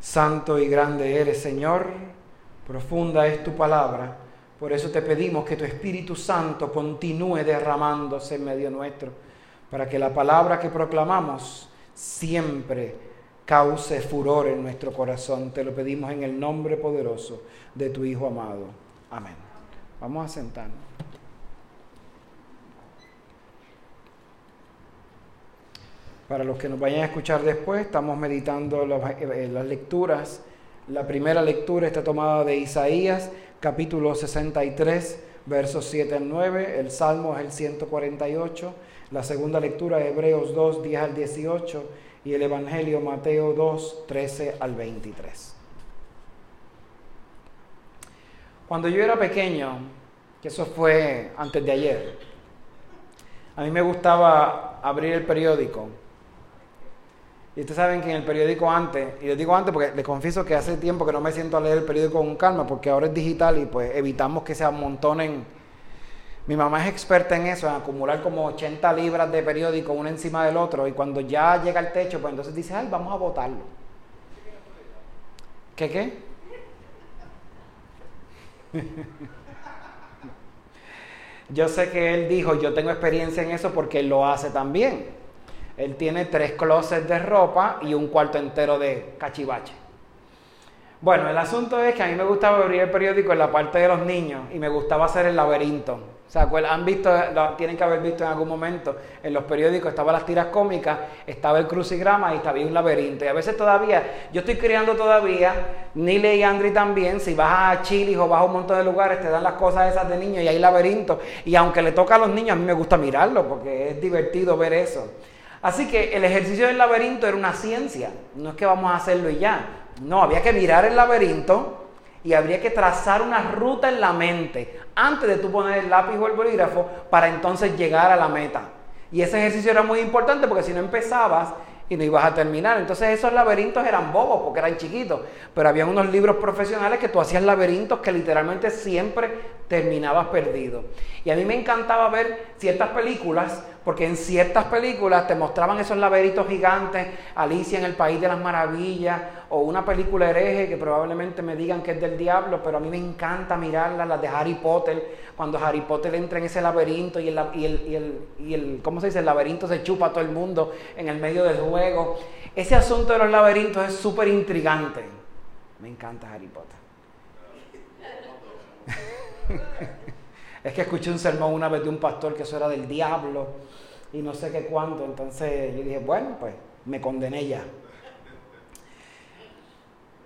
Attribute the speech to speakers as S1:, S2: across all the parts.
S1: Santo y grande eres, Señor, profunda es tu palabra. Por eso te pedimos que tu Espíritu Santo continúe derramándose en medio nuestro, para que la palabra que proclamamos siempre cause furor en nuestro corazón. Te lo pedimos en el nombre poderoso de tu Hijo amado. Amén. Vamos a sentarnos. Para los que nos vayan a escuchar después, estamos meditando eh, las lecturas. La primera lectura está tomada de Isaías, capítulo 63, versos 7 al 9. El Salmo es el 148. La segunda lectura, Hebreos 2, 10 al 18. Y el Evangelio, Mateo 2, 13 al 23. Cuando yo era pequeño, que eso fue antes de ayer, a mí me gustaba abrir el periódico y ustedes saben que en el periódico antes, y les digo antes porque les confieso que hace tiempo que no me siento a leer el periódico con calma, porque ahora es digital y pues evitamos que se amontonen. Mi mamá es experta en eso, en acumular como 80 libras de periódico uno encima del otro, y cuando ya llega al techo, pues entonces dice, ay, vamos a botarlo. ¿Qué qué? yo sé que él dijo, yo tengo experiencia en eso porque él lo hace también. Él tiene tres closets de ropa y un cuarto entero de cachivache. Bueno, el asunto es que a mí me gustaba abrir el periódico en la parte de los niños y me gustaba hacer el laberinto. O sea, han visto, tienen que haber visto en algún momento en los periódicos, estaban las tiras cómicas, estaba el crucigrama y estaba un laberinto. Y a veces todavía, yo estoy creando todavía, Nile y Andri también, si vas a Chile o vas a un montón de lugares, te dan las cosas esas de niños y hay laberintos. Y aunque le toca a los niños, a mí me gusta mirarlo porque es divertido ver eso. Así que el ejercicio del laberinto era una ciencia, no es que vamos a hacerlo y ya. No, había que mirar el laberinto y habría que trazar una ruta en la mente antes de tú poner el lápiz o el bolígrafo para entonces llegar a la meta. Y ese ejercicio era muy importante porque si no empezabas y no ibas a terminar. Entonces esos laberintos eran bobos porque eran chiquitos, pero había unos libros profesionales que tú hacías laberintos que literalmente siempre terminabas perdido. Y a mí me encantaba ver ciertas películas porque en ciertas películas te mostraban esos laberintos gigantes, Alicia en el País de las Maravillas, o una película hereje que probablemente me digan que es del diablo, pero a mí me encanta mirarlas, las de Harry Potter, cuando Harry Potter entra en ese laberinto y el, y el, y el, ¿cómo se dice? El laberinto se chupa a todo el mundo en el medio del juego. Ese asunto de los laberintos es súper intrigante. Me encanta Harry Potter. es que escuché un sermón una vez de un pastor que eso era del diablo y no sé qué cuánto. Entonces yo dije, bueno, pues me condené ya.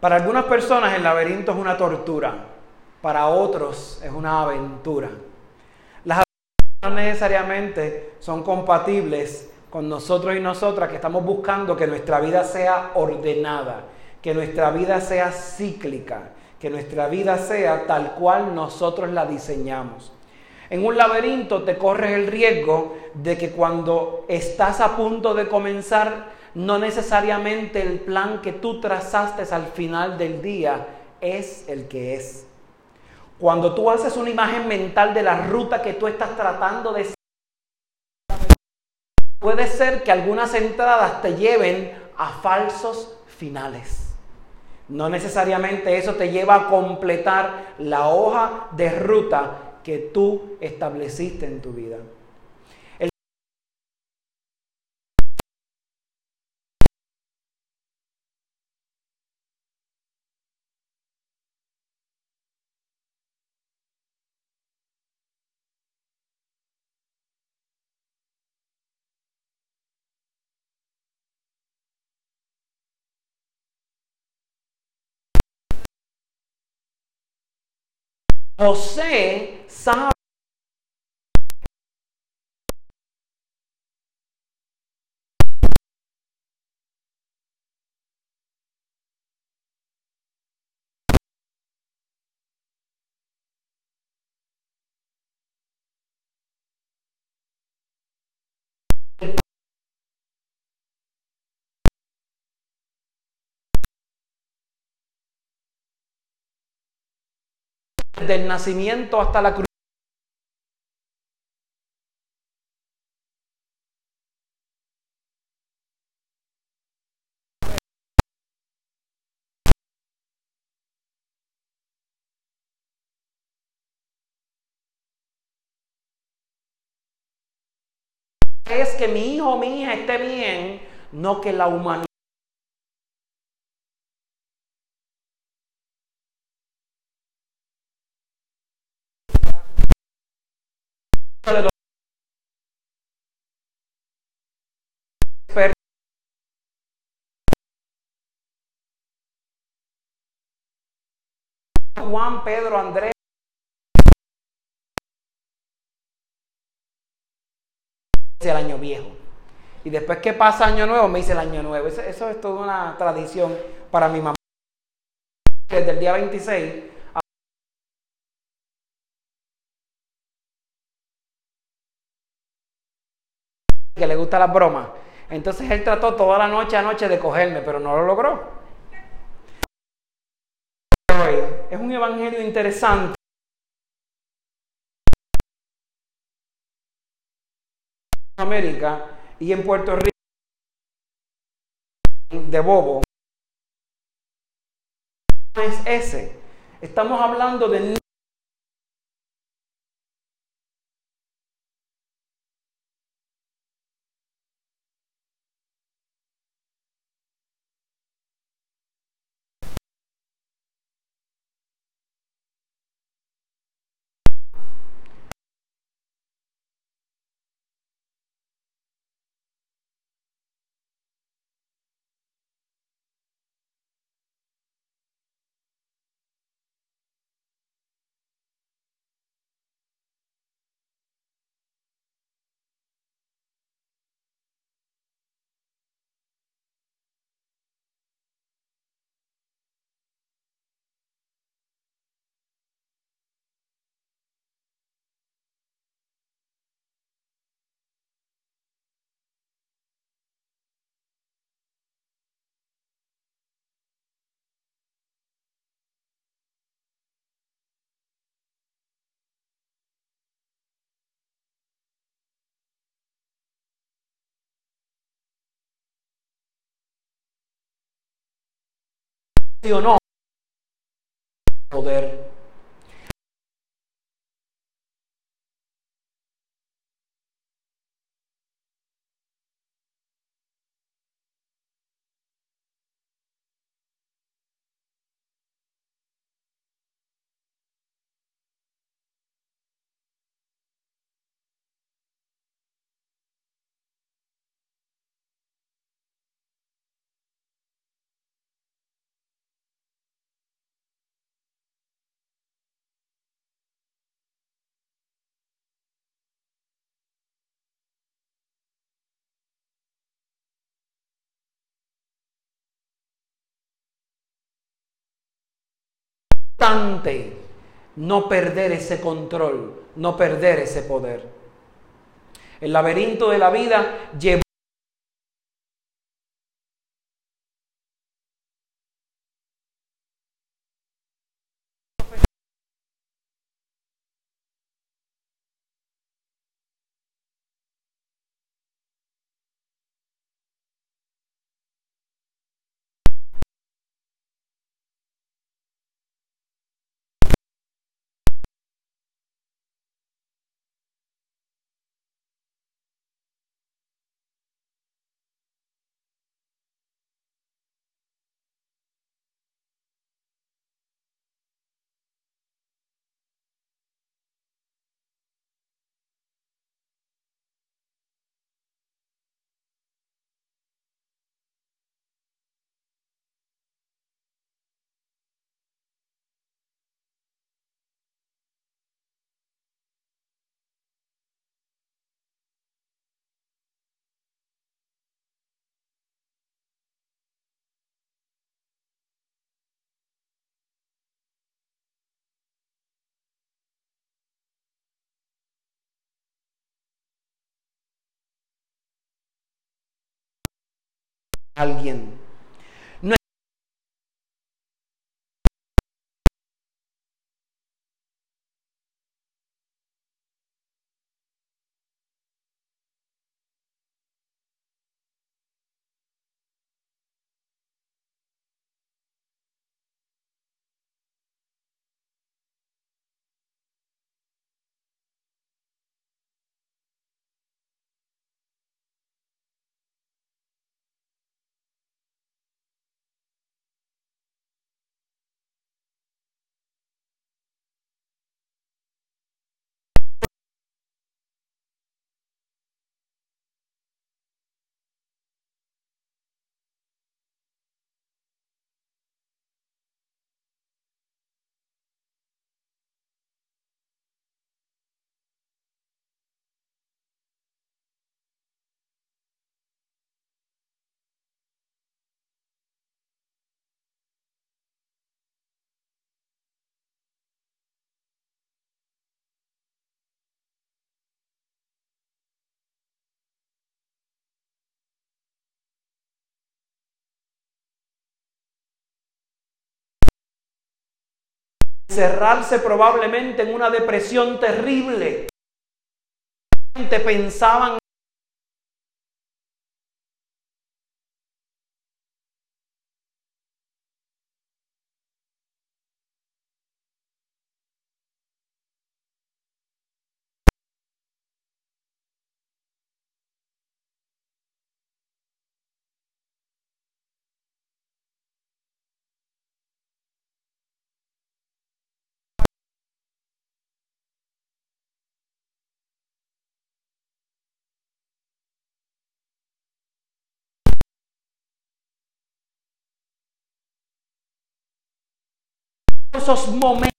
S1: Para algunas personas el laberinto es una tortura, para otros es una aventura. Las aventuras no necesariamente son compatibles con nosotros y nosotras que estamos buscando que nuestra vida sea ordenada, que nuestra vida sea cíclica, que nuestra vida sea tal cual nosotros la diseñamos. En un laberinto te corres el riesgo de que cuando estás a punto de comenzar, no necesariamente el plan que tú trazaste al final del día es el que es. Cuando tú haces una imagen mental de la ruta que tú estás tratando de puede ser que algunas entradas te lleven a falsos finales. No necesariamente eso te lleva a completar la hoja de ruta que tú estableciste en tu vida. José sabe desde el nacimiento hasta la cruz. es que mi hijo mi hija esté bien, no que la humanidad Juan, Pedro, Andrés. el año viejo. Y después que pasa año nuevo, me dice el año nuevo. Eso, es toda una tradición para mi mamá. Desde el día 26 que le gusta las bromas. Entonces él trató toda la noche anoche de cogerme, pero no lo logró. Es un evangelio interesante. América y en Puerto Rico de bobo es ese. Estamos hablando de o no poder. No perder ese control, no perder ese poder. El laberinto de la vida lleva alguien encerrarse probablemente en una depresión terrible. Pensaban esos momentos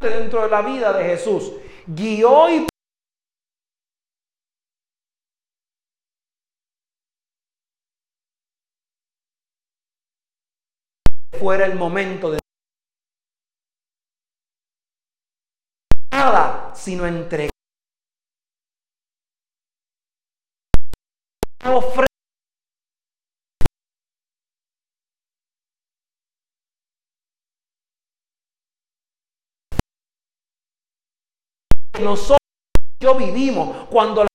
S1: dentro de la vida de Jesús. Guió y fuera el momento de nada sino entregar nosotros yo vivimos. Cuando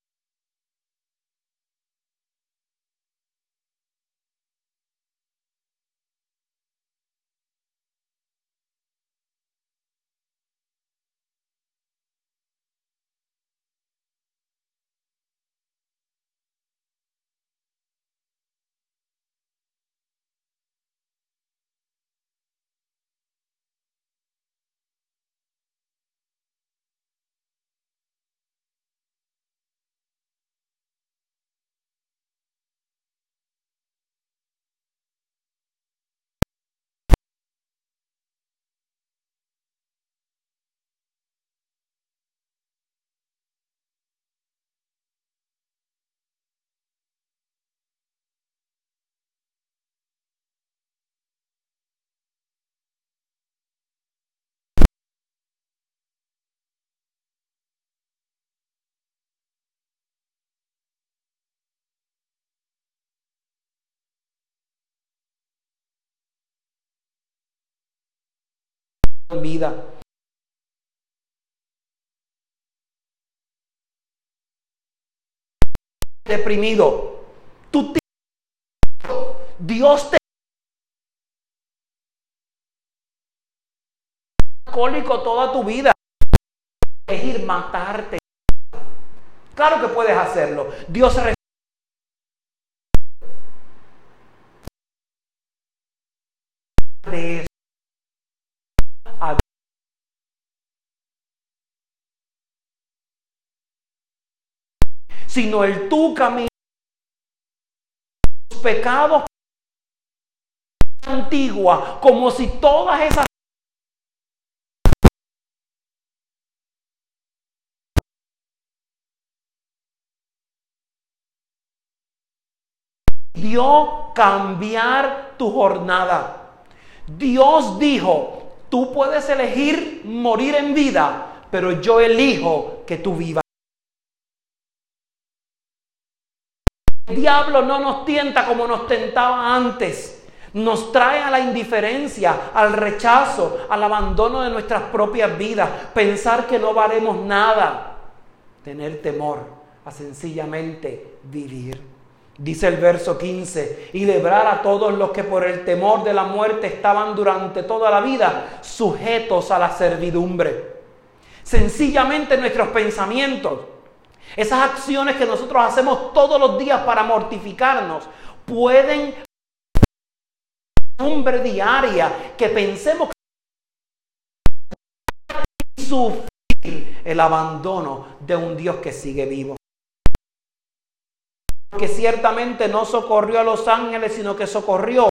S1: vida. Deprimido. Tú Dios te alcohólico toda tu vida. Es ir matarte. Claro que puedes hacerlo. Dios sino el tu camino. Tus pecados antigua, como si todas esas dio cambiar tu jornada. Dios dijo, tú puedes elegir morir en vida, pero yo elijo que tú vivas. Diablo no nos tienta como nos tentaba antes. Nos trae a la indiferencia, al rechazo, al abandono de nuestras propias vidas. Pensar que no valemos nada. Tener temor a sencillamente vivir. Dice el verso 15, y lebrar a todos los que por el temor de la muerte estaban durante toda la vida sujetos a la servidumbre. Sencillamente nuestros pensamientos esas acciones que nosotros hacemos todos los días para mortificarnos pueden costumbre diaria que pensemos que sufrir el abandono de un Dios que sigue vivo. Que ciertamente no socorrió a los ángeles, sino que socorrió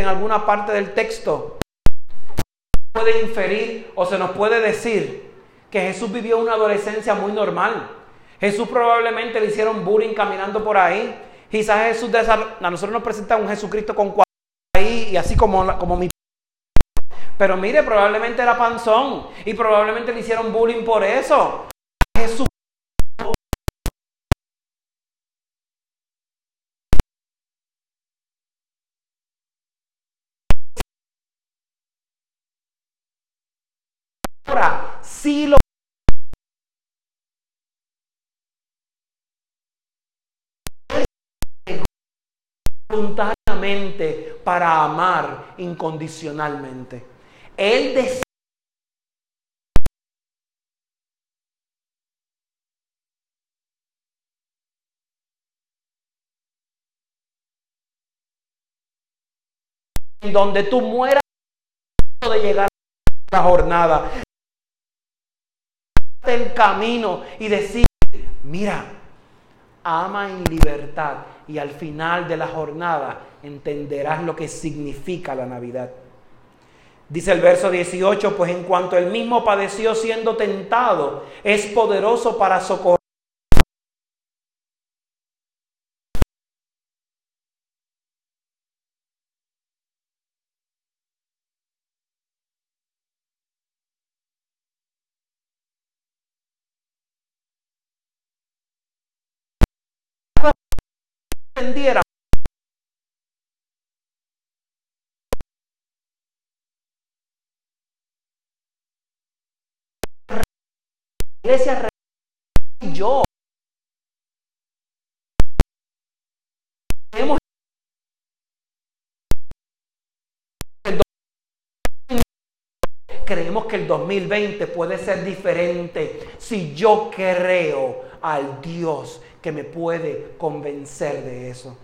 S1: en alguna parte del texto puede inferir o se nos puede decir que Jesús vivió una adolescencia muy normal. Jesús probablemente le hicieron bullying caminando por ahí. Quizás Jesús a nosotros nos presenta un Jesucristo con cuatro ahí y así como, como mi pero mire, probablemente era panzón y probablemente le hicieron bullying por eso. Si lo voluntariamente para amar incondicionalmente. Él desea en donde tú mueras de llegar a la jornada el camino y decir, mira, ama en libertad y al final de la jornada entenderás lo que significa la Navidad. Dice el verso 18, pues en cuanto él mismo padeció siendo tentado, es poderoso para socorrer entendiera iglesia creemos que el 2020 puede ser diferente si yo creo al Dios que me puede convencer de eso.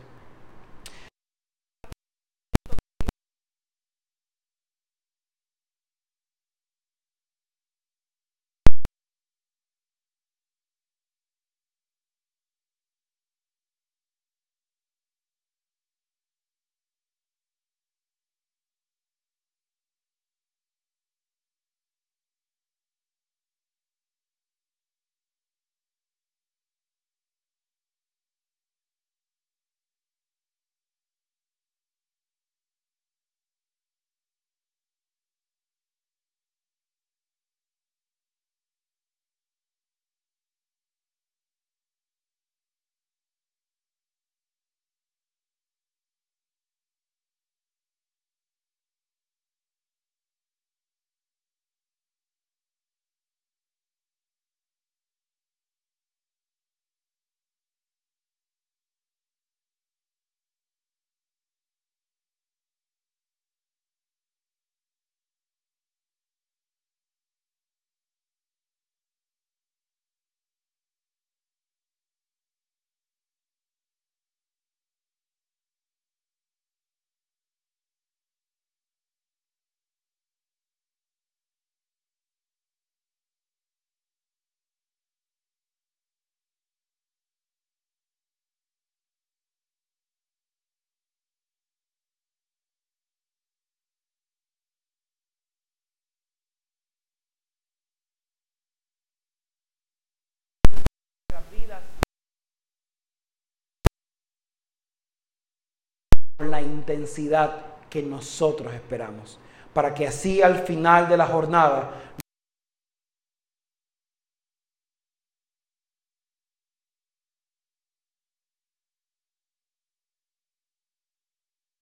S1: La intensidad que nosotros esperamos, para que así al final de la jornada